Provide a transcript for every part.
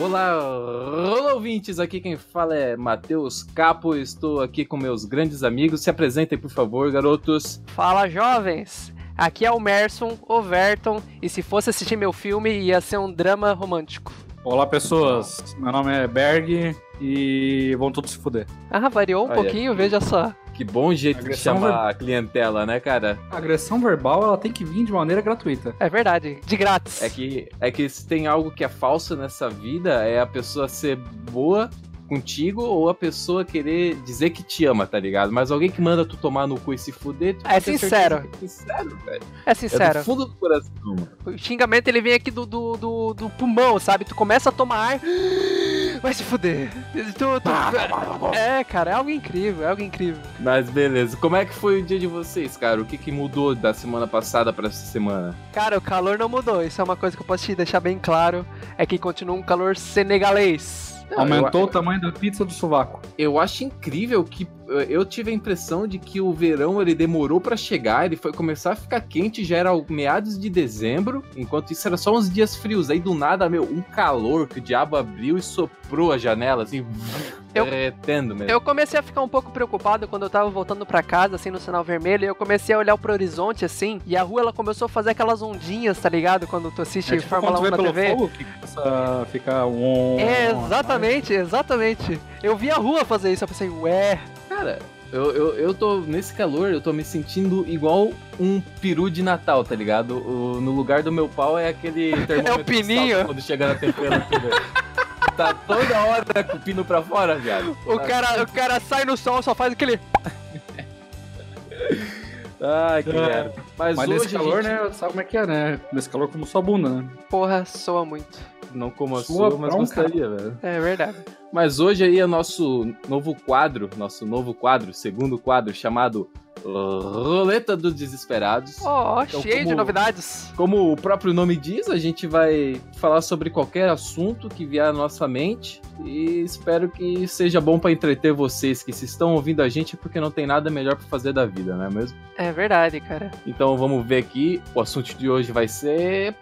Olá, olá ouvintes, aqui quem fala é Matheus Capo, estou aqui com meus grandes amigos, se apresentem por favor, garotos. Fala jovens, aqui é o Merson, o Verton, e se fosse assistir meu filme ia ser um drama romântico. Olá pessoas, meu nome é Berg e vão todos se fuder. Ah, variou um Olha pouquinho, veja só. Que bom jeito Agressão de chamar a clientela, né, cara? A agressão verbal ela tem que vir de maneira gratuita. É verdade, de grátis. É que, é que se tem algo que é falso nessa vida, é a pessoa ser boa contigo ou a pessoa querer dizer que te ama, tá ligado? Mas alguém que manda tu tomar no cu e se fuder, tu É sincero. É sincero, velho. É É sincero. do fundo do coração, mano. O xingamento ele vem aqui do, do, do, do pulmão, sabe? Tu começa a tomar ar. Vai se fuder. Tu- tu- É, cara, é algo incrível, é algo incrível. Mas beleza, como é que foi o dia de vocês, cara? O que, que mudou da semana passada pra essa semana? Cara, o calor não mudou. Isso é uma coisa que eu posso te deixar bem claro. É que continua um calor senegalês. Não, Aumentou eu- o tamanho da pizza do sovaco. Eu acho incrível que eu tive a impressão de que o verão ele demorou pra chegar, ele foi começar a ficar quente já era meados de dezembro, enquanto isso era só uns dias frios. Aí do nada, meu, um calor que o diabo abriu e soprou a janela assim, Eu- derretendo mesmo. Eu comecei a ficar um pouco preocupado quando eu tava voltando pra casa, assim, no sinal vermelho, e eu comecei a olhar pro horizonte, assim, e a rua, ela começou a fazer aquelas ondinhas, tá ligado? Quando tu assiste É tipo Fórmula quando 1 vê na TV. fogo que começa a ficar um... É, exatamente, exatamente. Eu vi a rua fazer isso, eu pensei, ué, Cara, eu, eu, eu tô nesse calor, eu tô me sentindo igual um peru de Natal, tá ligado? O- no lugar do meu pau é aquele termômetro que pininho. salta quando chega na temperatura. tá toda hora com o pino pra fora, viado. o cara, o cara sai no sol, só faz aquele. Ai, que É. merda. Mas, Mas hoje nesse calor, gente né, sabe como é que é, né? Nesse calor como sua bunda, né? Porra, soa muito. Não como a Sua sua, mas bronca. gostaria, velho. É verdade. Mas hoje aí é nosso novo quadro, nosso novo quadro, segundo quadro, chamado Roleta dos Desesperados. Ó, Então, cheio de como- novidades. Como o próprio nome diz, a gente vai falar sobre qualquer assunto que vier à nossa mente e espero que seja bom pra entreter vocês que se estão ouvindo a gente porque não tem nada melhor pra fazer da vida, não é mesmo? É verdade, cara. Então vamos ver aqui, o assunto de hoje vai ser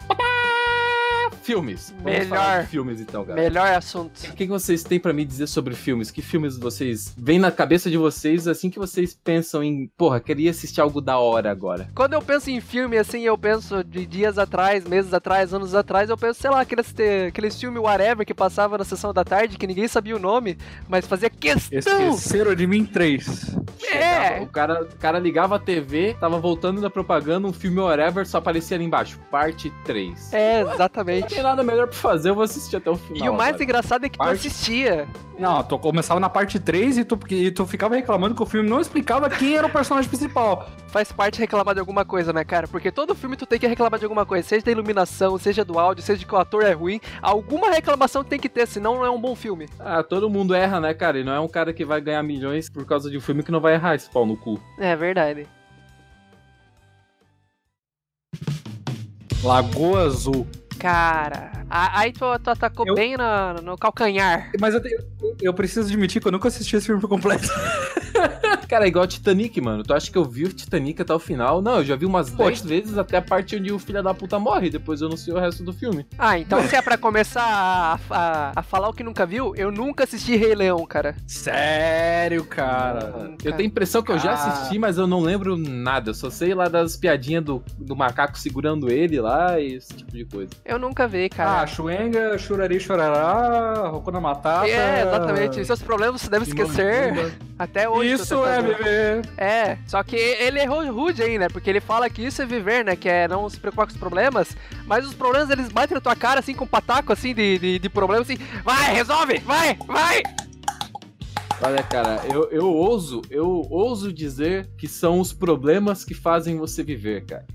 filmes. Vamos Melhor. falar de filmes então, cara. Melhor assunto. O que vocês têm pra me dizer sobre filmes? Que filmes vocês vêm na cabeça de vocês assim que vocês pensam em, porra, queria assistir algo da hora agora? Quando eu penso em filme, assim, eu penso de dias atrás, meses atrás, anos atrás, eu penso, sei lá, aqueles, aqueles filmes whatever que passava na sessão da tarde, que ninguém sabia o nome, mas fazia questão. Esqueceram de mim três. É. O cara, o cara ligava a TV, tava voltando da propaganda, um filme whatever, só aparecia ali embaixo, parte 3. É, Não exatamente. tem nada melhor pra fazer, eu vou assistir até o final. E o mais agora. engraçado é que tu Parte- assistia. Não, tu começava na parte 3 e tu, e tu ficava reclamando que o filme não explicava quem era o personagem principal. Faz parte reclamar de alguma coisa, né, cara? Porque todo filme tu tem que reclamar de alguma coisa, seja da iluminação, seja do áudio, seja de que o ator é ruim. Alguma reclamação tem que ter, senão não é um bom filme. Ah, todo mundo erra, né, cara? E não é um cara que vai ganhar milhões por causa de um filme que não vai errar esse pau no cu. É verdade. Lagoa Azul. Cara, aí tu, tu atacou Eu- bem na- no calcanhar. Mas eu, te- eu preciso admitir que eu nunca assisti esse filme por completo. Cara, é igual Titanic, mano. Tu acha que eu vi o Titanic até o final? Não, eu já vi umas Pô, 10 vezes até a parte onde o filho da puta morre, depois eu não sei o resto do filme. Ah, então se é pra começar a, a- a falar o que nunca viu, eu nunca assisti Rei Leão, cara. Sério, cara. Eu tenho a impressão que eu já assisti, mas eu não lembro nada. Eu só sei lá das piadinhas do, do macaco segurando ele lá e esse tipo de coisa. Eu nunca vi, Ah, cara. Chuenga, Churari, Chorará, Rokuna Matata. é, exatamente. Seus problemas você deve esquecer. Até hoje. Isso é viver. É, só que ele errou rude aí, né? Porque ele fala que isso é viver, né? Que é não se preocupar com os problemas. Mas os problemas eles batem na tua cara assim com um pataco assim de, de, de problemas assim. Vai, resolve! Vai, vai! Olha, cara, eu, eu ouso, eu ouso dizer que são os problemas que fazem você viver, cara.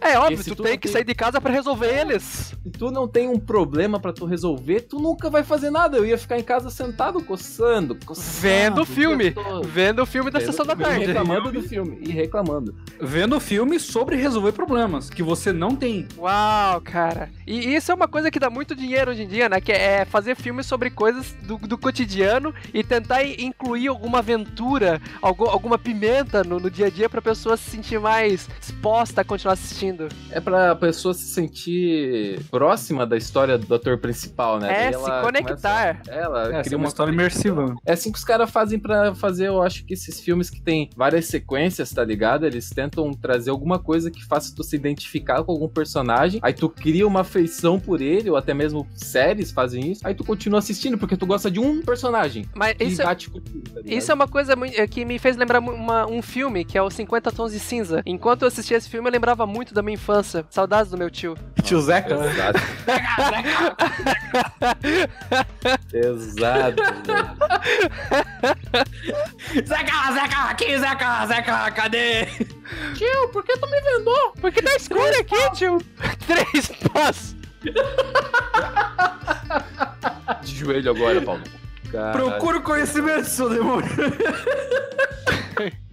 É óbvio, tu tu tem que tem- sair de casa pra resolver eles. Se tu não tem um problema pra tu resolver, tu nunca vai fazer nada. Eu ia ficar em casa sentado, coçando, coçando Vendo o filme. Vendo o filme da Vendo sessão da tarde. E reclamando do filme. E reclamando. Vendo filme sobre resolver problemas que você não tem. Uau, cara. E isso é uma coisa que dá muito dinheiro hoje em dia, né? Que é fazer filmes sobre coisas do, do cotidiano e tentar incluir alguma aventura, algu- alguma pimenta no, no dia a dia pra pessoa se sentir mais disposta a continuar assistindo. É pra pessoa se sentir próxima da história do ator principal, né? É, Daí se ela conectar. começa- ela É, cria cria uma uma história imersiva. É assim que os caras fazem pra fazer, eu acho que esses filmes que tem várias sequências, tá ligado? Eles tentam trazer alguma coisa que faça tu se identificar com algum personagem, aí tu cria uma afeição por ele, ou até mesmo séries fazem isso, aí tu continua assistindo porque tu gosta de um personagem Mas isso, bate contigo, tá isso é uma coisa que me fez lembrar uma- um filme, que é o 50 Tons de Cinza. Enquanto eu assistia esse filme, eu lembrava muito da minha infância. Saudades do meu tio. Tio Zeca? Exato. Exato, velho. Zeca, Zeca, aqui, Zeca, Zeca, cadê? Tio, por que tu me vendou? Porque tá escuro aqui, tio. Três passos. De joelho agora, Paulo. Procura o conhecimento, seu demônio.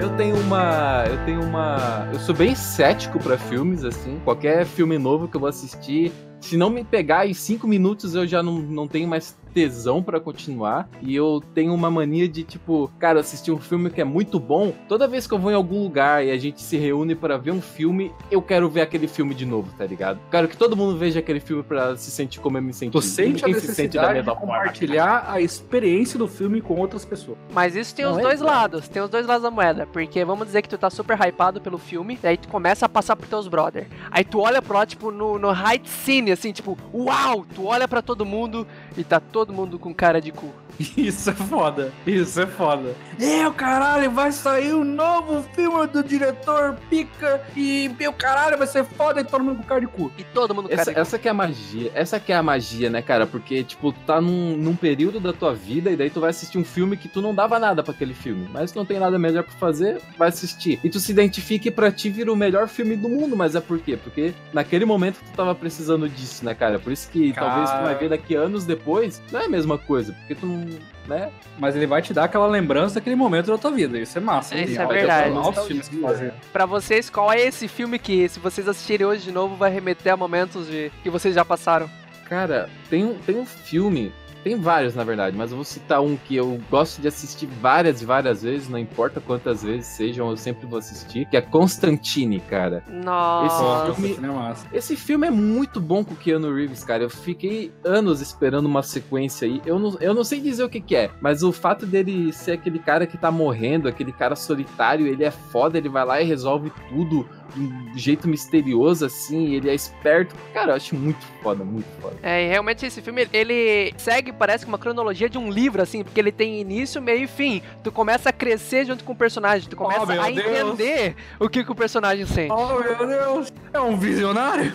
Eu tenho uma. Eu tenho uma. Eu sou bem cético pra filmes, assim. Qualquer filme novo que eu vou assistir. Se não me pegar em cinco minutos, eu já não, não tenho mais tesão pra continuar. E eu tenho uma mania de, tipo, cara, assistir um filme que é muito bom. Toda vez que eu vou em algum lugar e a gente se reúne pra ver um filme, eu quero ver aquele filme de novo, tá ligado? Quero que todo mundo veja aquele filme pra se sentir como eu me senti. Tu sente a Ninguém se sente da necessidade de forma. compartilhar a experiência do filme com outras pessoas. Mas isso tem Não, os é dois claro. lados, tem os dois lados da moeda. Porque vamos dizer que tu tá super hypado pelo filme, daí tu começa a passar por teus brother. Aí tu olha pro lado, tipo, no, no high scene, assim, tipo, uau! Tu olha pra todo mundo e tá todo mundo com cara de cu. Isso é foda. Isso é foda. Meu caralho, vai sair um novo filme do diretor pica e meu caralho, vai ser foda e todo mundo com cara de cu. E todo mundo com cara Essa, de cu. essa que é a magia. Essa que é a magia, né, cara? Porque, tipo, tá num, num período da tua vida e daí tu vai assistir um filme que tu não dava nada pra aquele filme. Mas tu não tem nada melhor pra fazer, vai assistir. E tu se identifica e pra ti vira o melhor filme do mundo. Mas é por quê? Porque naquele momento tu tava precisando disso, né, cara? Por isso que Cara. talvez tu vai ver daqui anos depois, não é a mesma coisa. Porque tu não. Né? Mas ele vai te dar aquela lembrança daquele momento da tua vida. Isso é massa. Isso Tem é verdade. altos filmes que fazem. Pra vocês, qual é esse filme que, se vocês assistirem hoje de novo, vai remeter a momentos de que vocês já passaram? Cara, tem um, tem um filme. Tem vários, na verdade, mas eu vou citar um que eu gosto de assistir várias e várias vezes, não importa quantas vezes sejam, eu sempre vou assistir, que é Constantine, cara. Nossa. Esse filme é. Esse filme é muito bom com o Keanu Reeves, cara. Eu fiquei anos esperando uma sequência aí. Eu não, eu não sei dizer o que, que é, mas o fato dele ser aquele cara que tá morrendo, aquele cara solitário, ele é foda, ele vai lá e resolve tudo de um jeito misterioso, assim, ele é esperto. Cara, eu acho muito foda, muito foda. É, e realmente esse filme, ele segue, parece que uma cronologia de um livro, assim, porque ele tem início, meio e fim. Tu começa a crescer junto com o personagem, tu começa Oh, a Deus. entender o que, que o personagem sente. Oh, meu Deus. É um visionário?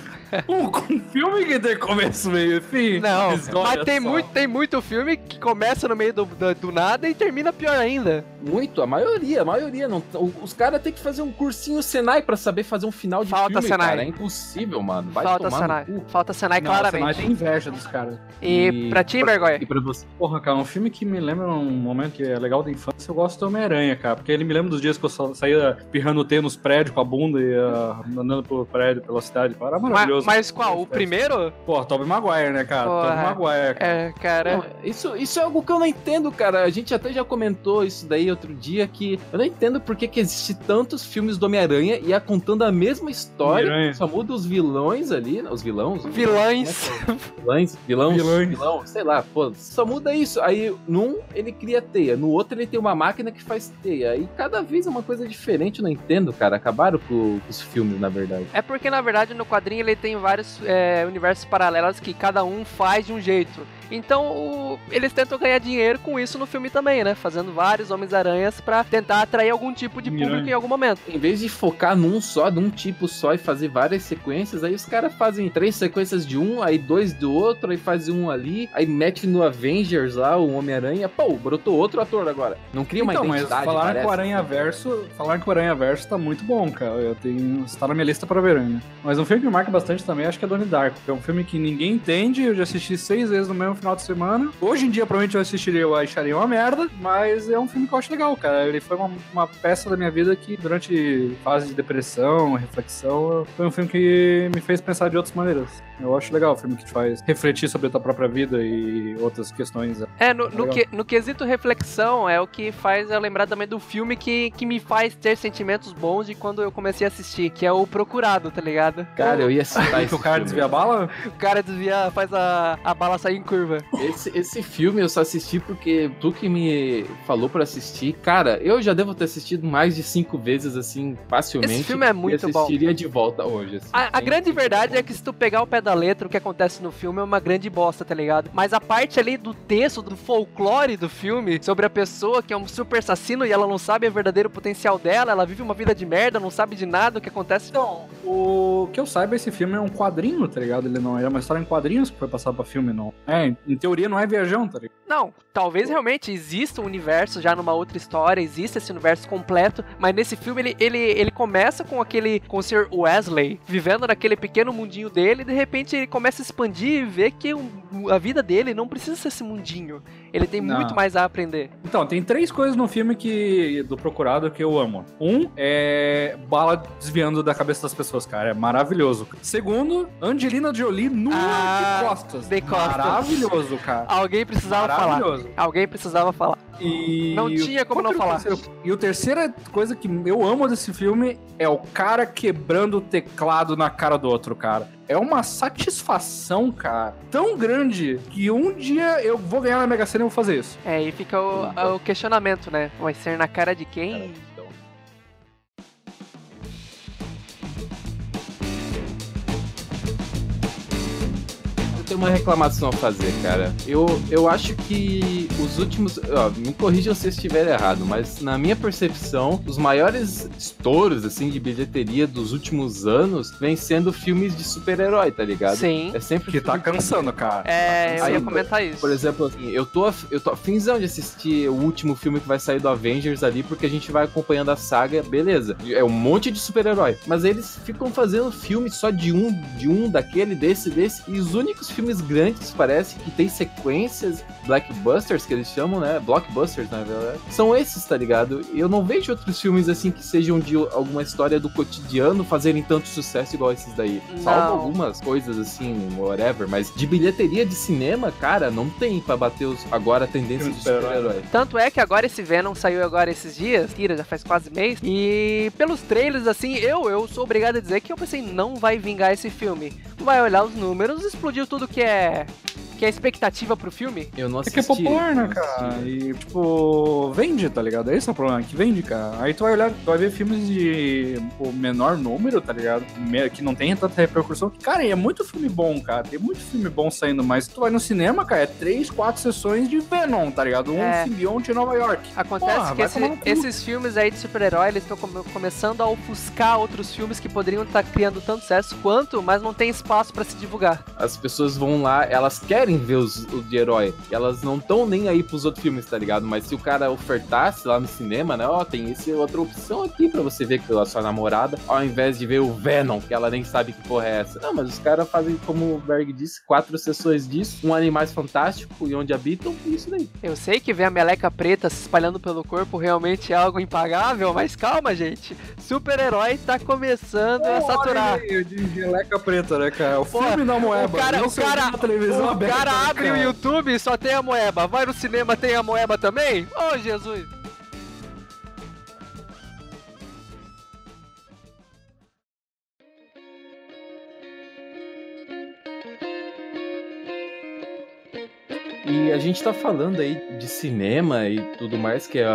Um, um filme que tem começo, meio e fim? Não, Mas tem só. muito, tem muito filme que começa no meio do, do, do nada e termina pior ainda. Muito, a maioria, a maioria. Não, o- os caras têm que fazer um cursinho Senai pra saber fazer um final de Falta filme, Senai. cara. É impossível, mano. Vai Falta tomar Senai. no cu. Falta Senai Não, claramente. tem inveja dos caras. E, pra ti, Bergoy? E pra você? Porra, cara, um filme que me lembra um momento que é legal da infância, eu gosto do Homem-Aranha, cara. Porque ele me lembra dos dias que eu sa- saía pirrando T nos prédios com a bunda e ah, andando pelo prédio, pela cidade. Era Ma- maravilhoso. Mas, qual? O primeiro? Pô, Tobey Maguire, né, cara? Porra. Tobey Maguire, cara. É, cara. Não, isso, isso é algo que eu não entendo, cara. A gente até já comentou isso daí outro dia, que eu não entendo por que, que existe tantos filmes do Homem-Aranha e é contando a mesma história, só muda os vilões ali, né? os vilões. os Vilãs. Vilões, vilões, Vilões. vilão, sei lá, pô, só muda isso. Aí, num, ele cria teia, no outro ele tem uma máquina que faz teia. Aí cada vez é uma coisa diferente, eu não entendo, cara. Acabaram com, com os filmes, na verdade. É porque, na verdade, no quadrinho ele tem vários é, universos paralelos que cada um faz de um jeito. Então o, eles tentam ganhar dinheiro com isso no filme também, né? Fazendo vários Homens-Aranhas pra tentar atrair algum tipo de público Miranha. em algum momento. Em vez de focar num só, num tipo só e fazer várias sequências, aí os caras fazem três sequências de um, aí dois do outro, aí faz um ali, aí mete no Avengers lá, o Homem-Aranha, pô, brotou outro ator agora. Não cria uma então, mas identidade, falaram que parece. o Aranha Verso. Falaram que o Aranha Verso tá muito bom, cara. Eu tenho. Está na minha lista pra ver ainda. Mas um filme que marca bastante também, acho que é Donnie Darko. que É um filme que ninguém entende, eu já assisti seis vezes no mesmo final de semana. Hoje em dia, provavelmente eu assistiria, eu acharia uma merda, mas é um filme que eu acho legal, cara. Ele foi uma, uma peça da minha vida que, durante fase de depressão, reflexão, foi um filme que me fez pensar de outras maneiras. Eu acho legal o filme que te faz refletir sobre a tua própria vida e outras questões. É, no, no, Legal. que, no quesito reflexão, é o que faz eu lembrar também do filme que, que me faz ter sentimentos bons de quando eu comecei a assistir, que é o Procurado, tá ligado? Cara, eu ia que o cara filme. desvia a bala? O cara desvia, faz a, a bala sair em curva. Esse, esse filme eu só assisti porque tu que me falou pra assistir. Cara, eu já devo ter assistido mais de cinco vezes, assim, facilmente. Esse filme é muito e bom. assistiria de volta hoje. assim. A, a grande verdade é que se tu pegar o pé da letra, o que acontece no filme é uma grande bosta, tá ligado? Mas a parte ali do texto, do folclore do filme, sobre a pessoa que é um super assassino e ela não sabe o verdadeiro potencial dela, ela vive uma vida de merda, não sabe de nada o que acontece. Então, o que eu saiba, esse filme é um quadrinho, tá ligado? Ele não é uma história em quadrinhos que foi passado pra filme, não. É, em teoria não é viajão, tá ligado? Não, talvez realmente exista um universo já numa outra história, existe esse universo completo, mas nesse filme ele, ele, ele começa com aquele, com o Sr. Wesley, vivendo naquele pequeno mundinho dele, e de repente ele começa a expandir e vê que o- a vida dele não precisa ser esse mundinho. Ele tem Não. muito mais a aprender. Então, tem três coisas no filme que do Procurado que eu amo. Um é bala desviando da cabeça das pessoas, cara. É maravilhoso. Segundo, Angelina Jolie nua Ah, de costas. de costas. Maravilhoso, cara. Alguém precisava falar. Alguém precisava falar. E Não tinha como não falar. terceiro? E a terceira coisa que eu amo desse filme é o cara quebrando o teclado na cara do outro, cara. É uma satisfação, cara, tão grande que um dia eu vou ganhar na Mega Sena e vou fazer isso. É, e fica o, o questionamento, né? Vai ser na cara de quem? Tenho uma reclamação a fazer, cara. Eu, eu acho que os últimos. Ó, me corrijam se eu estiver errado, mas na minha percepção, os maiores estouros, assim, de bilheteria dos últimos anos vem sendo filmes de super-herói, tá ligado? Sim. É sempre Que tá cansando, cara. É, eu Aí, ia comentar isso. Por exemplo, assim, eu tô, eu tô afinzão de assistir o último filme que vai sair do Avengers ali, porque a gente vai acompanhando a saga, beleza. É um monte de super-herói. Mas eles ficam fazendo filme só de um, de um, daquele, desse, desse. E os únicos filmes grandes, parece, que tem sequências, blackbusters, que eles chamam, né? Blockbusters, na verdade. São esses, tá ligado? E eu não vejo outros filmes assim que sejam de alguma história do cotidiano fazerem tanto sucesso igual esses daí. Salvo algumas coisas assim, whatever, mas de bilheteria de cinema, cara, não tem pra bater os, agora a tendência Filme de de super-herói. super-herói. Tanto é que agora esse Venom saiu agora esses dias, tira, já faz quase mês. E pelos trailers, assim, eu, eu sou obrigado a dizer que eu pensei, não vai vingar esse filme. Vai olhar os números, explodiu tudo que é. Que é expectativa pro filme. Eu não É assisti. que é popular, né, cara? E, tipo, vende, tá ligado? Esse é o problema, que vende, cara. Aí tu vai olhar, tu vai ver filmes de pô, menor número, tá ligado? Que não tem tanta repercussão. Cara, e é muito filme bom, cara. Tem muito filme bom saindo, mas tu vai no cinema, cara, é três, quatro sessões de Venom, tá ligado? Um É. simbionte em Nova York. Acontece Porra, que esse- esses filmes aí de super-herói, eles estão come- começando a ofuscar outros filmes que poderiam estar criando tanto sucesso quanto, mas não tem espaço pra se divulgar. As pessoas vão lá, elas querem ver os, o de herói. Elas não estão nem aí pros outros filmes, tá ligado? Mas se o cara ofertasse lá no cinema, né? Ó, tem esse outra opção aqui pra você ver com a sua namorada, ao invés de ver o Venom, que ela nem sabe que porra é essa. Não, mas os caras fazem, como o Berg disse, quatro sessões disso, um Animais Fantástico e Onde Habitam, e isso daí. Eu sei que ver a meleca preta se espalhando pelo corpo realmente é algo impagável, mas calma, gente. Super-herói tá começando a saturar. Olha aí, de geleca preta, né, cara? O Pô, filme da moeba. o cara- não o cara- na televisão O aberta, cara né, abre o? YouTube e só tem a moeba. Vai no cinema, tem a moeba também? Ô, Jesus. E a gente tá falando aí de cinema e tudo mais, que é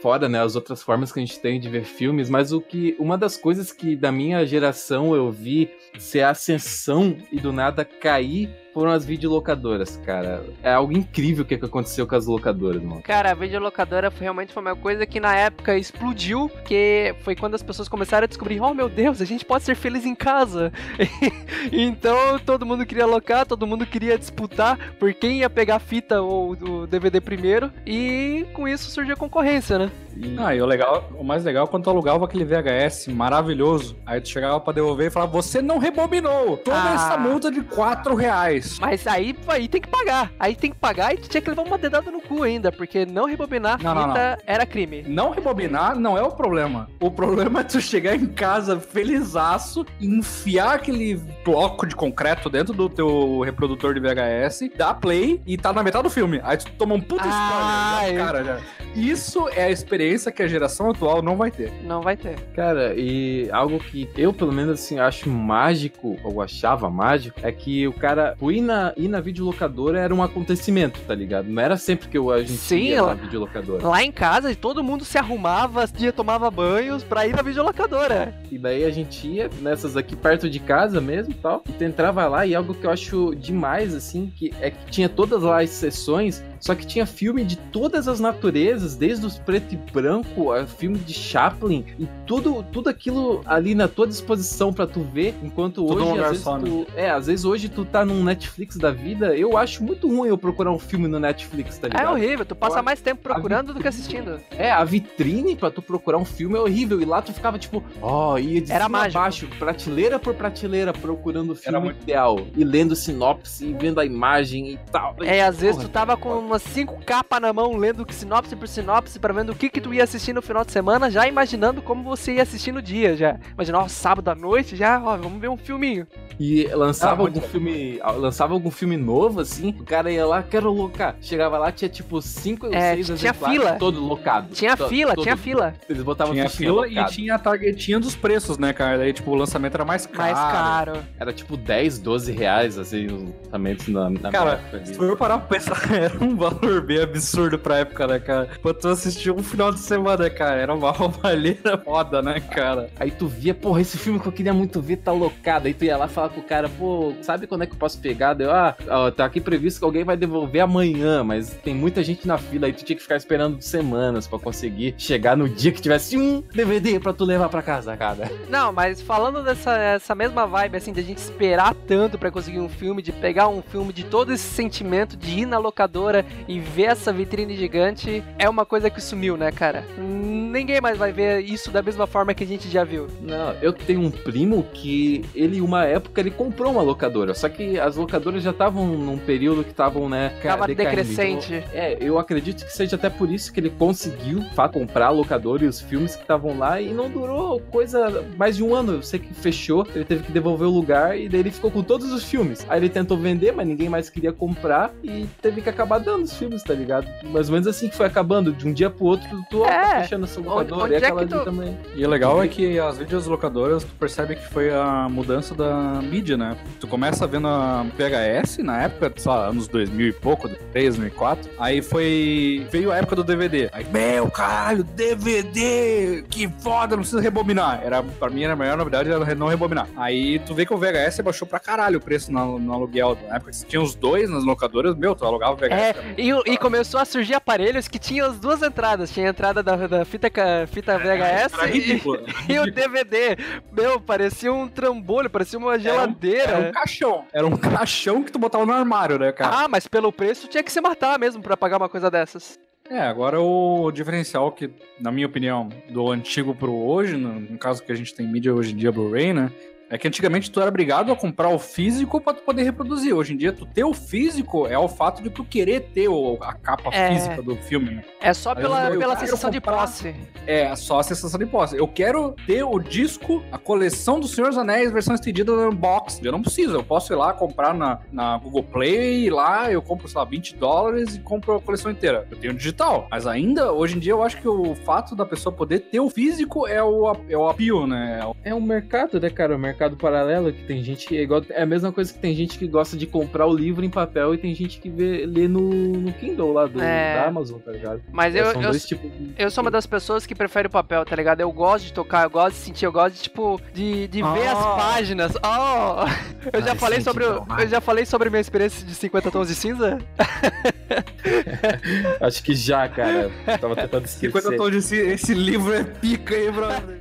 fora, né, as outras formas que a gente tem de ver filmes, mas o que uma das coisas que da minha geração eu vi ser a ascensão e do nada cair foram as videolocadoras, cara. É algo incrível o que aconteceu com as locadoras, mano. Cara, a videolocadora foi, realmente foi uma coisa que na época explodiu, porque foi quando as pessoas começaram a descobrir, oh meu Deus, a gente pode ser feliz em casa. então todo mundo queria alocar, todo mundo queria disputar por quem ia pegar a fita ou o DVD primeiro, e com isso surgiu a concorrência, né? E... Ah, e o legal, o mais legal é quando tu alugava aquele VHS maravilhoso. Aí tu chegava pra devolver e falava, você não rebobinou. Toda ah. essa multa de 4 reais. Mas aí, aí tem que pagar. Aí tem que pagar e tinha que levar uma dedada no cu ainda, porque não rebobinar não, fita não, não. era crime. Não rebobinar não é o problema. O problema é tu chegar em casa felizaço, enfiar aquele bloco de concreto dentro do teu reprodutor de VHS, dar play e tá na metade do filme. Aí tu toma um puta ah, spoiler. Cara, já. Isso é a experiência que a geração atual não vai ter. Não vai ter. Cara, e algo que eu, pelo menos, assim, acho mágico, ou achava mágico, é que o cara, ir na, ir na videolocadora era um acontecimento, tá ligado? Não era sempre que a gente Sim, ia na videolocadora. Lá em casa, todo mundo se arrumava, dia tomava banhos pra ir na videolocadora. E daí a gente ia nessas aqui perto de casa mesmo e tal. E tu entrava lá e algo que eu acho demais, assim, que é que tinha todas lá as sessões só que tinha filme de todas as naturezas, desde os preto e branco, a filme de Chaplin, e tudo, tudo aquilo ali na tua disposição para tu ver, enquanto tudo hoje, às vezes, só, tu, né? é, às vezes hoje tu tá num Netflix da vida, eu acho muito ruim eu procurar um filme no Netflix, tá ligado? É horrível, tu passa mais tempo procurando do que assistindo. É, a vitrine para tu procurar um filme é horrível, e lá tu ficava tipo, ó, oh, ia de Era cima mágico. abaixo, prateleira por prateleira, procurando o filme muito... ideal, e lendo sinopse, e vendo a imagem e tal. É, e, às vezes tu tava com umas cinco capas na mão, lendo sinopse por sinopse, para vendo o que que tu ia assistir no final de semana, já imaginando como você ia assistir no dia, já. Imagina, ó, sábado à noite, já, ó, vamos ver um filminho. E lançava ah, algum filme, lançava algum filme novo, assim, o cara ia lá, quero locar. Chegava lá, tinha tipo cinco ou é, seis tinha fila. todo locado. Tinha todo, fila, todo, tinha fila. Eles botavam tinha fila e tinha a targetinha dos preços, né, cara? Daí, tipo, o lançamento era mais caro. Mais caro. Era tipo 10, 12 reais, assim, os lançamentos na, na Cara, se for parar pra pensar, era um valor bem absurdo pra época, né, cara? Pra tu assistir um final de semana, cara. Era uma roubalheira foda, né, cara? Aí tu via, porra, esse filme que eu queria muito ver tá locado. Aí tu ia lá falar com o cara, pô, sabe quando é que eu posso pegar? Daí, ah, ó, tá aqui previsto que alguém vai devolver amanhã, mas tem muita gente na fila. Aí tu tinha que ficar esperando semanas pra conseguir chegar no dia que tivesse um DVD pra tu levar pra casa, cara. Não, mas falando dessa essa mesma vibe, assim, de a gente esperar tanto pra conseguir um filme, de pegar um filme de todo esse sentimento de ir na locadora e ver essa vitrine gigante é uma coisa que sumiu, né, cara? Ninguém mais vai ver isso da mesma forma que a gente já viu. Não, eu tenho um primo que ele, uma época, ele comprou uma locadora. Só que as locadoras já estavam num período que estavam, né, Tava decrescente. Então, é, eu acredito que seja até por isso que ele conseguiu pá, comprar a locadora e os filmes que estavam lá e não durou coisa mais de um ano. Eu sei que fechou, ele teve que devolver o lugar e daí ele ficou com todos os filmes. Aí ele tentou vender, mas ninguém mais queria comprar e teve que acabar dando os filmes, tá ligado? mais ou menos assim que foi acabando. De um dia pro outro, tu é. tá fechando essa locadora onde, onde e aquela é tu... ali também. E o legal é que as vídeos locadoras, tu percebe que foi a mudança da mídia, né? Tu começa vendo a VHS na época, sei lá, anos 2000 e pouco, 2003, 2004. Aí foi. Veio a época do DVD. Aí, meu caralho, DVD! Que foda, não precisa rebobinar. Era, pra mim, era a maior novidade era não rebobinar. Aí tu vê que o VHS baixou pra caralho o preço no, no aluguel. Na época, se tinha os dois nas locadoras, meu, tu alugava o VHS. É, e, e começou a surgir aparelhos que tinham as duas entradas. Tinha a entrada da, da fita, fita VHS é, e, e, o DVD. Meu, parecia um trambolho, parecia uma geladeira. Era um, era um, caixão. Era um caixão que tu botava no armário, né, cara? Ah, mas pelo preço tinha que se matar mesmo para pagar uma coisa dessas. É, agora o diferencial que, na minha opinião, do antigo pro hoje, no, no caso que a gente tem mídia hoje em dia, Blu-ray, né? É que antigamente tu era obrigado a comprar o físico para tu poder reproduzir. Hoje em dia, tu ter o físico é o fato de tu querer ter o, a capa é... física do filme, né? É só pela, pela sensação de posse. É, só a sensação de posse. Eu quero ter o disco, a coleção do Senhor dos Anéis, versão estendida no box. Eu não preciso, eu posso ir lá comprar na, na Google Play, e lá eu compro, sei lá, 20 dólares e compro a coleção inteira. Eu tenho digital. Mas ainda, hoje em dia, eu acho que o fato da pessoa poder ter o físico é o, é o apio, né? É o mercado, né, cara? O mercado mercado paralelo, que tem gente. É, igual, é a mesma coisa que tem gente que gosta de comprar o livro em papel e tem gente que vê, lê no, no Kindle lá do, É. da Amazon, tá ligado? Mas É, eu, são eu, dois tipos de- eu sou uma das pessoas que prefere o papel, tá ligado? Eu gosto de tocar, eu gosto de sentir, eu gosto de, tipo, de, de ver as Ah. páginas. Oh! Eu já Ai, falei sobre. o- então. Eu já falei sobre minha experiência de 50 tons de cinza? Acho que já, cara. Tava tentando esquecer. 50 tons de cinza, esse livro é pica, hein, brother?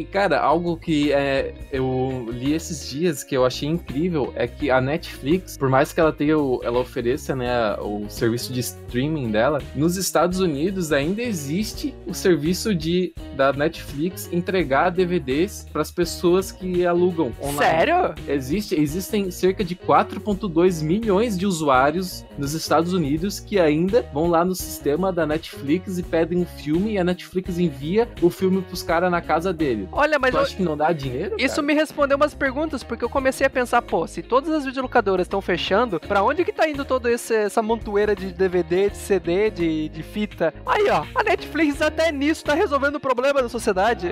E, cara, algo que é, eu li esses dias que eu achei incrível é que a Netflix, por mais que ela tenha o, ela ofereça né, o serviço de streaming dela, nos Estados Unidos ainda existe o serviço de da Netflix entregar DVDs para as pessoas que alugam online. Sério? Existe, existem cerca de 4,2 milhões de usuários nos Estados Unidos que ainda vão lá no sistema da Netflix e pedem um filme e a Netflix envia o filme pros caras na casa dele. Olha, mas tu eu- acha que não dá dinheiro? Isso cara? me respondeu umas perguntas, porque eu comecei a pensar, pô, se todas as videolocadoras estão fechando, pra onde que tá indo toda esse- essa montoeira de DVD, de CD, de, de fita? Aí, ó, a Netflix até nisso tá resolvendo o problema da sociedade.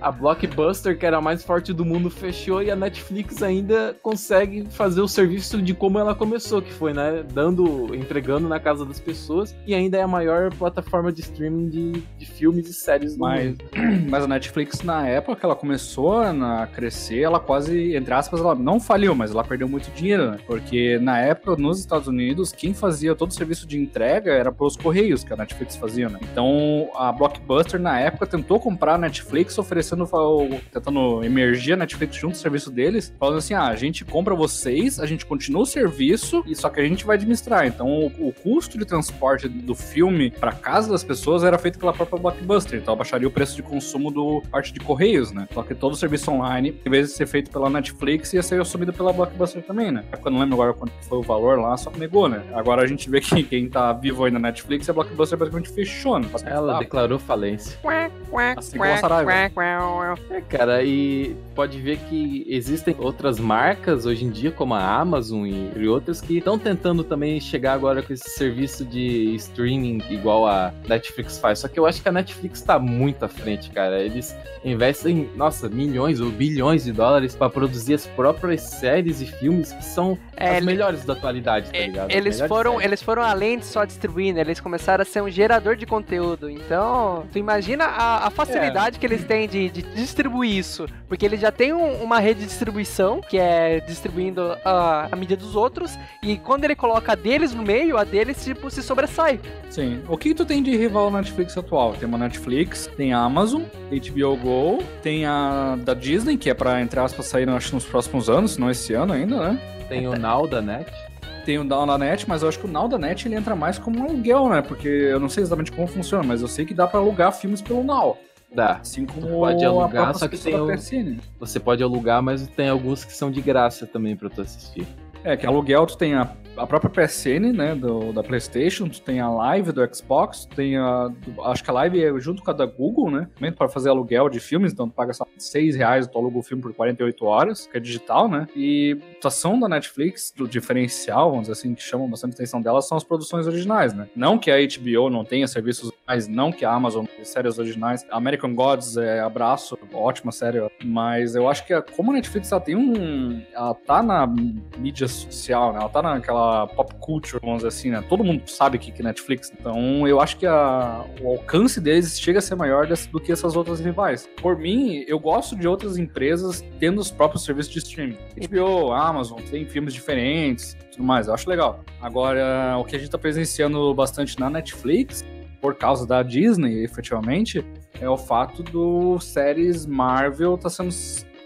A Blockbuster, que era a mais forte do mundo, fechou e a Netflix ainda consegue fazer o serviço de como ela começou, que foi, né, dando, entregando na casa das pessoas e ainda é a maior plataforma de streaming de, de filmes e séries do Mas, mundo. mas a Netflix, na época que ela começou a crescer, ela quase, entre aspas, ela não faliu, mas ela perdeu muito dinheiro, né? Porque na época, nos Estados Unidos, quem fazia todo o serviço de entrega era pelos Correios que a Netflix fazia, né? Então a Blockbuster, na época, tentou comprar a Netflix, oferecendo, tentando emergir a Netflix junto ao serviço deles, falando assim: ah, a gente compra vocês, a gente continua o serviço, e só que a gente vai administrar. Então o, o custo de transporte do filme para casa das pessoas era feito pela própria Blockbuster, então abaixaria o preço de consumo do parte de Correios, né? Só que todo o serviço online, em vez de ser feito pela Netflix, ia ser assumido pela Blockbuster também, né? Eu não lembro agora quanto foi o valor lá, só que negou, né? Agora a gente vê que quem tá vivo aí na Netflix, a Blockbuster basicamente fechou, né? Ela declarou falência. Assim como a Saraiva. É, cara, e pode ver que existem outras marcas hoje em dia, como a Amazon e, e outras, que estão tentando também chegar agora com esse serviço de streaming igual a Netflix faz. Só que eu acho que a Netflix tá muito à frente, cara. Eles investem, nossa, milhões ou bilhões de dólares pra produzir as próprias séries e filmes que são É, as melhores da atualidade, tá É, ligado? Eles foram, eles foram além de só distribuir, né? Eles começaram a ser um gerador de conteúdo. Então, tu imagina a, a facilidade que eles têm de, de distribuir isso. Porque eles já têm um- uma rede de distribuição, que é distribuindo a, a mídia dos outros. E quando ele coloca a deles no meio, a deles, tipo, se sobressai. Sim. O que tu tem de rival na Netflix atual? Tem uma Netflix, tem a Amazon, HBO Go, tem a da Disney, que é pra, entre aspas, sair, acho nos próximos anos, não esse ano ainda, né? Tem o Now da Net. Tem o Now da Net, mas eu acho que o Now da Net ele entra mais como um aluguel, né? Porque eu não sei exatamente como funciona, mas eu sei que dá pra alugar filmes pelo Now. Dá. Assim como pode a alugar, só que tem o-. Você pode alugar, mas tem alguns que são de graça também pra tu assistir. É, que aluguel tu tem a, a própria PSN, né, do, da PlayStation, tu tem a Live do Xbox, tem a. acho que a Live é junto com a da Google, né, também para fazer aluguel de filmes, então tu paga só 6 reais tu aluga o filme por 48 horas, que é digital, né, e a atuação da Netflix, do diferencial, vamos dizer assim, que chamam bastante atenção dela, são as produções originais, né. Não que a HBO não tenha serviços originais, não que a Amazon tenha séries originais. American Gods é abraço, ótima série, mas eu acho que a, como a Netflix ela tem um. Ela tá na mídia social, né? Ela tá naquela pop culture, vamos dizer assim, né? Todo mundo sabe que que Netflix. Então eu acho que a- o alcance deles chega a ser maior des- do que essas outras rivais. Por mim, eu gosto de outras empresas tendo os próprios serviços de streaming. HBO, Amazon, tem filmes diferentes tudo mais. Eu acho legal. Agora, o que a gente tá presenciando bastante na Netflix, por causa da Disney, efetivamente, é o fato do séries Marvel tá sendo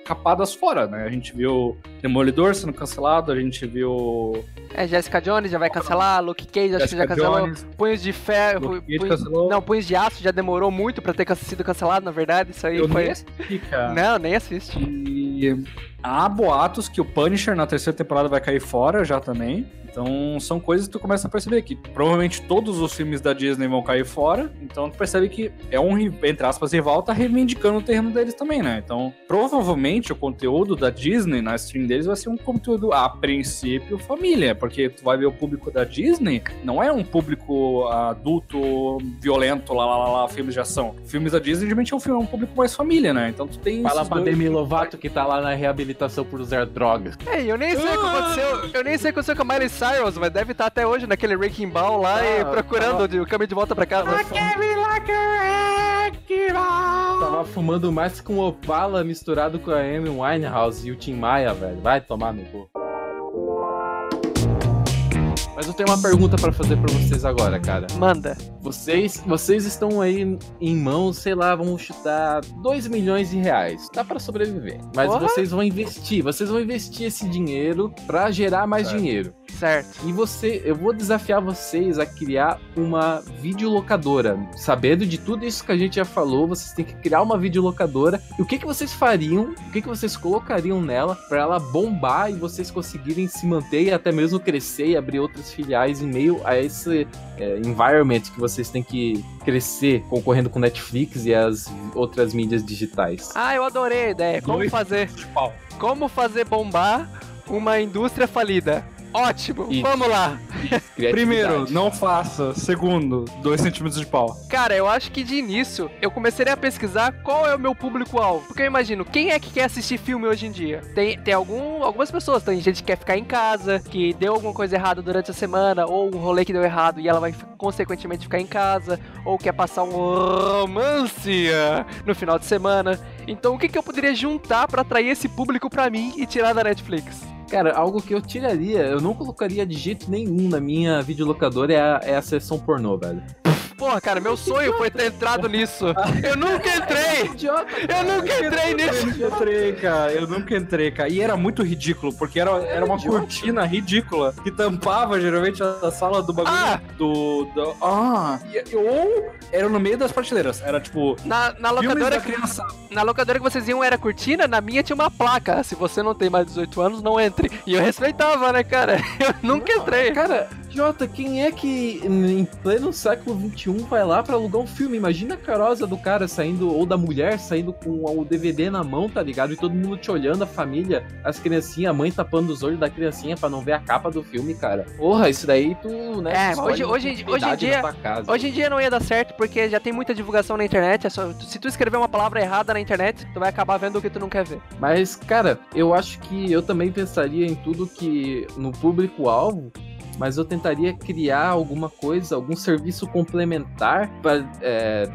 capadas fora, né? A gente viu Demolidor sendo cancelado, a gente viu É, Jessica Jones já vai cancelar, Luke Cage acho que já Jessica cancelou. Jones, Punhos de ferro. Punhos-. Não, Punhos de Aço já demorou muito pra ter sido cancelado, na verdade. Isso aí eu foi. nem assisti, cara. Não, nem assiste. E há boatos que o Punisher na terceira temporada vai cair fora já também. Então são coisas que tu começa a perceber que provavelmente todos os filmes da Disney vão cair fora. Então tu percebe que é um, entre aspas, rival, tá reivindicando o terreno deles também, né? Então provavelmente o conteúdo da Disney na stream deles vai ser um conteúdo, a princípio, família. Porque tu vai ver o público da Disney, não é um público adulto, violento, lá, lá, lá, lá filmes de ação. Filmes da Disney, geralmente é um, filme, é um público mais família, né? Então tu tem. Fala pra dois- Demi Lovato que tá lá na reabilitação por usar drogas. É, eu nem sei o que aconteceu. Eu nem sei o que aconteceu com a Miley Cyrus, mas deve estar até hoje naquele Wrecking Ball lá e Ah, procurando de- o caminho de volta pra casa. Tava fumando mais com Opala misturado com a Amy Winehouse e o Tim Maia, velho. Vai tomar no cu. Mas eu tenho uma pergunta pra fazer pra vocês agora, cara. Manda. Vocês, vocês estão aí em mãos, sei lá, vamos chutar 2 milhões de reais. Dá pra sobreviver. Mas Porra. vocês vão investir, vocês vão investir esse dinheiro pra gerar mais Certo. dinheiro. Certo. E você, eu vou desafiar vocês a criar uma videolocadora. Sabendo de tudo isso que a gente já falou, vocês têm que criar uma videolocadora. E o que, que vocês fariam? O que, que vocês colocariam nela pra ela bombar e vocês conseguirem se manter e até mesmo crescer e abrir outras filiais em meio a esse é, environment que vocês têm que crescer concorrendo com Netflix e as outras mídias digitais? Ah, eu adorei a ideia. Como fazer, como fazer bombar uma indústria falida? Ótimo, Isso. vamos lá. Primeiro, Criatividade. não faça. Segundo, 2 centímetros de pau. Cara, eu acho que de início eu começaria a pesquisar qual é o meu público-alvo. Porque eu imagino, quem é que quer assistir filme hoje em dia? Tem, tem algum, algumas pessoas, tem gente que quer ficar em casa, que deu alguma coisa errada durante a semana, ou um rolê que deu errado e ela vai consequentemente ficar em casa, ou quer passar um romance ah, no final de semana. Então o que, que eu poderia juntar pra atrair esse público pra mim e tirar da Netflix? Cara, algo que eu tiraria, eu não colocaria de jeito nenhum na minha videolocadora é a, é a sessão pornô, velho. Porra, cara, meu sonho foi ter entrado nisso. Eu nunca entrei! Idiota! Eu nunca entrei Eu nisso! nunca entrei, cara. Eu nunca entrei, cara. E era muito ridículo, porque era, era uma cortina ridícula que tampava geralmente a, sala do bagulho. Ah! Do, do- Ah! E- ou era no meio das prateleiras. Era tipo. Na, na locadora que. Na locadora que vocês iam era cortina, na minha tinha uma placa. Se você não tem mais de 18 anos, não entre. E eu respeitava, né, cara? Eu nunca entrei. Cara, idiota, quem é que em pleno século XXI vai lá pra alugar um filme? Imagina a carosa do cara saindo, ou da mulher saindo com o DVD na mão, tá ligado? E todo mundo te olhando, a família, as criancinhas, a mãe tapando os olhos da criancinha pra não ver a capa do filme, cara. Porra, isso daí tu, né? É, hoje- hoje- hoje em dia- casa. Hoje em dia não ia dar certo porque já tem muita divulgação na internet. é só- se tu escrever uma palavra errada na internet, tu vai acabar vendo o que tu não quer ver. Mas, cara, eu acho que eu também pensaria em tudo que no público-alvo, mas eu tentaria criar alguma coisa, algum serviço complementar para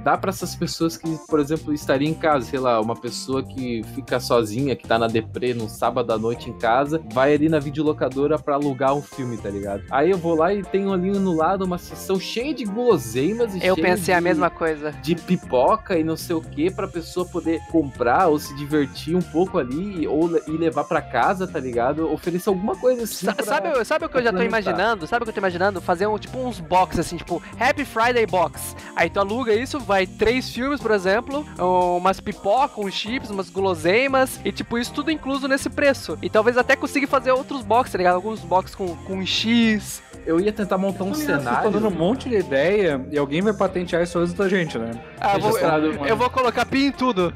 dar para essas pessoas que, por exemplo, estariam em casa, sei lá, uma pessoa que fica sozinha, que tá na deprê no sábado à noite em casa, vai ali na videolocadora para alugar um filme, tá ligado? Aí eu vou lá e tenho ali no lado uma sessão cheia de guloseimas e Eu pensei a de- mesma coisa. de pipoca e não sei o que pra pessoa poder comprar ou se divertir um pouco ali ou e levar pra casa, tá ligado? Oferecer alguma coisa assim. Sa- pra- sabe, sabe o que eu já tô complementar. Imaginando? Sabe o que eu tô imaginando? Fazer um, tipo uns box assim, tipo Happy Friday Box. Aí tu aluga isso, vai três filmes, por exemplo, umas pipoca, uns chips, umas guloseimas, e tipo, isso tudo incluso nesse preço. E talvez até consiga fazer outros box, tá ligado? Alguns box com, com X. Eu ia tentar montar um ligado, Tô cenário. dando um monte de ideia e alguém vai patentear isso antes da gente, né? Ah, vou- Registrado, eu, eu vou colocar pin em tudo.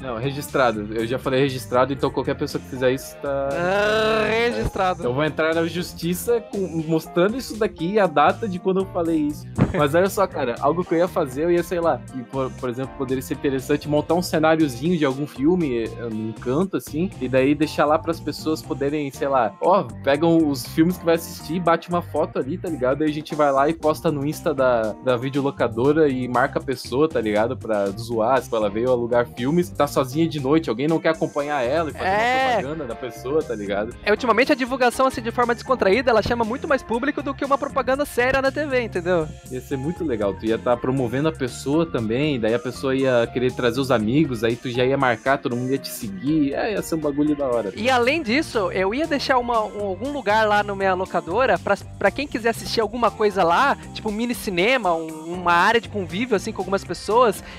Não, registrado. Eu já falei registrado, então qualquer pessoa que fizer isso tá. Ah, registrado. Eu vou entrar na justiça com- mostrando isso daqui, a data de quando eu falei isso. Mas olha só, cara, algo que eu ia fazer, eu ia, sei lá, e, por, por exemplo, poderia ser interessante montar um cenáriozinho de algum filme, eh, num canto, assim, e daí deixar lá para as pessoas poderem, sei lá, ó, pegam os filmes que vai assistir, bate uma foto ali, tá ligado? Aí a gente vai lá e posta no Insta da, da videolocadora e marca a pessoa, tá ligado? Pra zoar, se ela veio alugar filmes, tá sozinha de noite, alguém não quer acompanhar ela e fazer É. uma propaganda da pessoa, tá ligado? É, ultimamente a divulgação assim de forma descontraída, ela chama muito mais público do que uma propaganda séria na TV, entendeu? Ia ser muito legal. Tu ia estar promovendo a pessoa também, daí a pessoa ia querer trazer os amigos, aí tu já ia marcar, todo mundo ia te seguir. É, ia ser um bagulho da hora. E além disso, eu ia deixar uma, um- algum lugar lá no minha locadora pra, pra quem quiser assistir alguma coisa lá, tipo um mini cinema, um, uma área de convívio, assim, com algumas pessoas,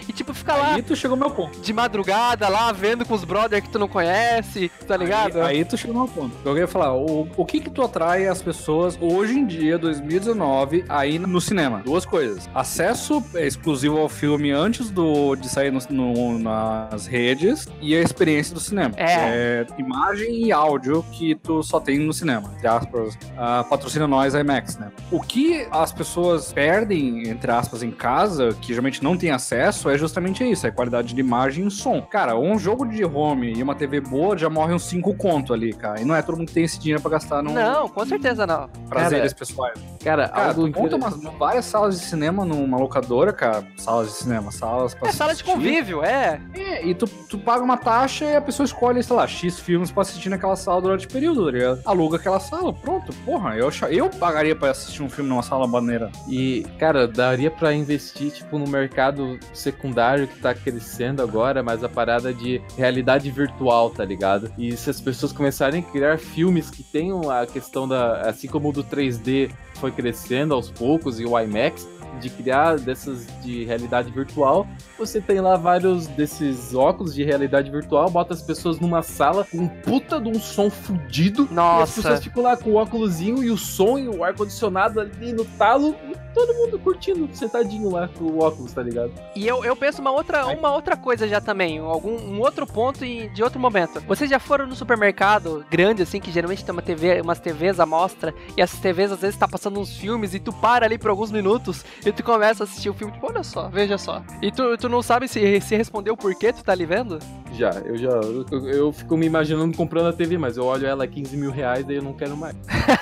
e tipo, fica lá. Aí tu chegou meu ponto. De madrugada lá, vendo com os brothers que tu não conhece, tá ligado? Aí, aí tu chegou no meu ponto. Eu queria falar, o, o que que tu atrai as pessoas hoje em dia, 2019, aí no cinema? Duas coisas. Acesso exclusivo ao filme antes do, de sair no, no, nas redes e a experiência do cinema. É. é. Imagem e áudio que tu só tem no cinema. Entre aspas, uh, patrocina nós, IMAX, né? O que as pessoas perdem, entre aspas, em casa, que geralmente não tem acesso, é justamente isso, é qualidade de imagem e som. Cara, um jogo de home e uma TV boa já morre uns 5 conto ali, cara. E não é todo mundo que tem esse dinheiro pra gastar no... Não, com certeza não. Prazeres cara, pessoais. Cara, cara algo tu monta umas, várias salas de cinema numa locadora, cara. Salas de cinema, salas pra É sala de convívio, é. É, e tu, tu paga uma taxa e a pessoa escolhe, sei lá, X filmes pra assistir naquela sala durante o período, tá ligado? Aluga aquela sala, pronto. Porra, eu, eu pagaria pra assistir um filme numa sala maneira. E, cara, daria pra investir, tipo, no mercado secundário que tá crescendo agora, mas a parada de realidade virtual, tá ligado? E se as pessoas começarem a criar filmes que tenham a questão da. Assim como o do 3D foi crescendo aos poucos e o IMAX, de criar dessas de realidade virtual, você tem lá vários desses óculos de realidade virtual, bota as pessoas numa sala com um puta de um som fudido. Nossa. E as pessoas ficam lá com o óculosinho e o som e o ar-condicionado ali no talo e todo mundo curtindo, sentadinho lá com o óculos, tá ligado? E eu, eu penso uma outra, uma outra coisa já também, algum um outro ponto e de outro momento. Vocês já foram no supermercado grande, assim, que geralmente tem uma TV, umas TVs à mostra, e essas TVs às vezes tá passando uns filmes e tu para ali por alguns minutos e tu começa a assistir o filme, tipo, olha só, veja só. E tu, tu não sabe se, se respondeu por que tu tá ali vendo? Já, eu já. Eu, eu, fico me imaginando comprando a TV, mas eu olho ela a 15 mil reais, daí eu não quero mais.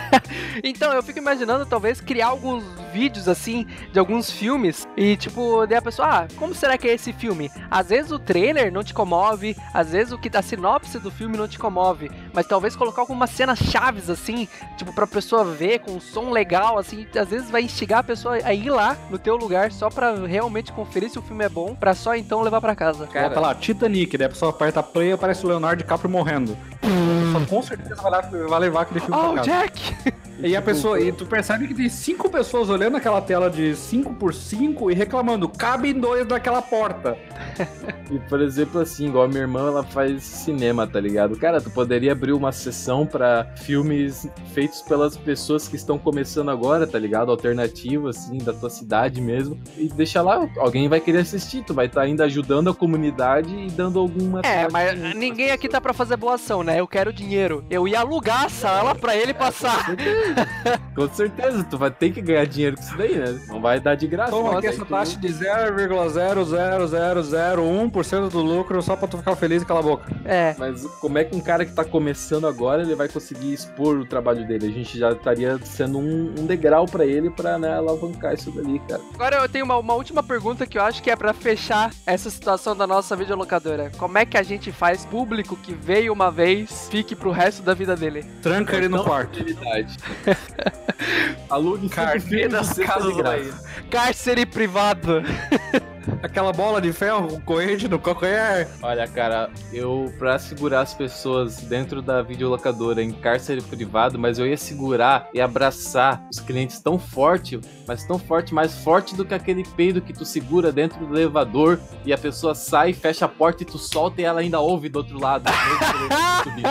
então, eu fico imaginando talvez criar alguns vídeos assim de alguns filmes e tipo, daí a pessoa, ah, como será que é esse filme? Às vezes o trailer não te comove, às vezes o que a sinopse do filme não te comove, mas talvez colocar algumas cenas chaves assim, tipo, pra pessoa ver com um som legal, assim, às vezes vai instigar a pessoa a ir lá no teu lugar só pra realmente conferir se o filme é bom, pra só então levar pra casa. Cara, Bota lá, Titanic, daí pessoa aperta play e aparece o Leonardo DiCaprio morrendo. Hum. Com certeza vai, lá, vai levar aquele filme oh, pra casa. Jack! E a pessoa, e tu percebe que tem cinco pessoas olhando aquela tela de 5 por 5 e reclamando, cabem dois naquela porta. e por exemplo, assim, igual a minha irmã, ela faz cinema, tá ligado? Cara, tu poderia abrir uma sessão para filmes feitos pelas pessoas que estão começando agora, tá ligado? Alternativo, assim, da tua cidade mesmo. E deixa lá, alguém vai querer assistir, tu vai estar tá ainda ajudando a comunidade e dando alguma. É, mas ninguém aqui tá pra fazer boa ação, né? Eu quero dinheiro. Eu ia alugar a sala pra ele passar. com certeza, tu vai ter que ganhar dinheiro com isso daí, né? Não vai dar de graça. Toma aqui essa taxa de 0,0001% do lucro só pra tu ficar feliz e calar a boca. É. Mas como é que um cara que tá começando agora, ele vai conseguir expor o trabalho dele? A gente já estaria sendo um, um degrau para ele pra né, alavancar isso dali, cara. Agora eu tenho uma, uma última pergunta que eu acho que é para fechar essa situação da nossa videolocadora. Como é que a gente faz público que veio uma vez, fique pro resto da vida dele? Tranca ele no quarto. Alugue Cárcere das casas Cárcere privado. Aquela bola de ferro corrente no calcanhar. Olha, cara, eu pra segurar as pessoas dentro da videolocadora em cárcere privado, mas eu ia segurar e abraçar os clientes tão forte, mas tão forte, mais forte do que aquele peido que tu segura dentro do elevador e a pessoa sai, fecha a porta e tu solta e ela ainda ouve do outro lado. subir,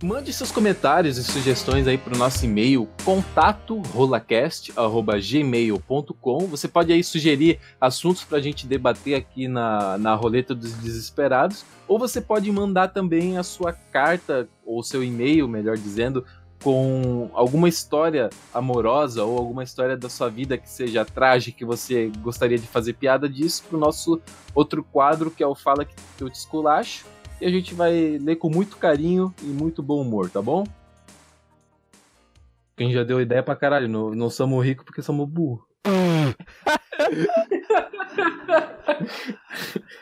Mande seus comentários e sugestões aí para o nosso e-mail contato@gmail.com. Você pode aí sugerir assuntos para a gente debater aqui na, na roleta dos desesperados, ou você pode mandar também a sua carta ou seu e-mail, melhor dizendo, com alguma história amorosa ou alguma história da sua vida que seja trágica que você gostaria de fazer piada disso para o nosso outro quadro que é o Fala que eu te esculacho e a gente vai ler com muito carinho e muito bom humor, tá bom? Quem já deu ideia pra caralho, não, não somos ricos porque somos burros.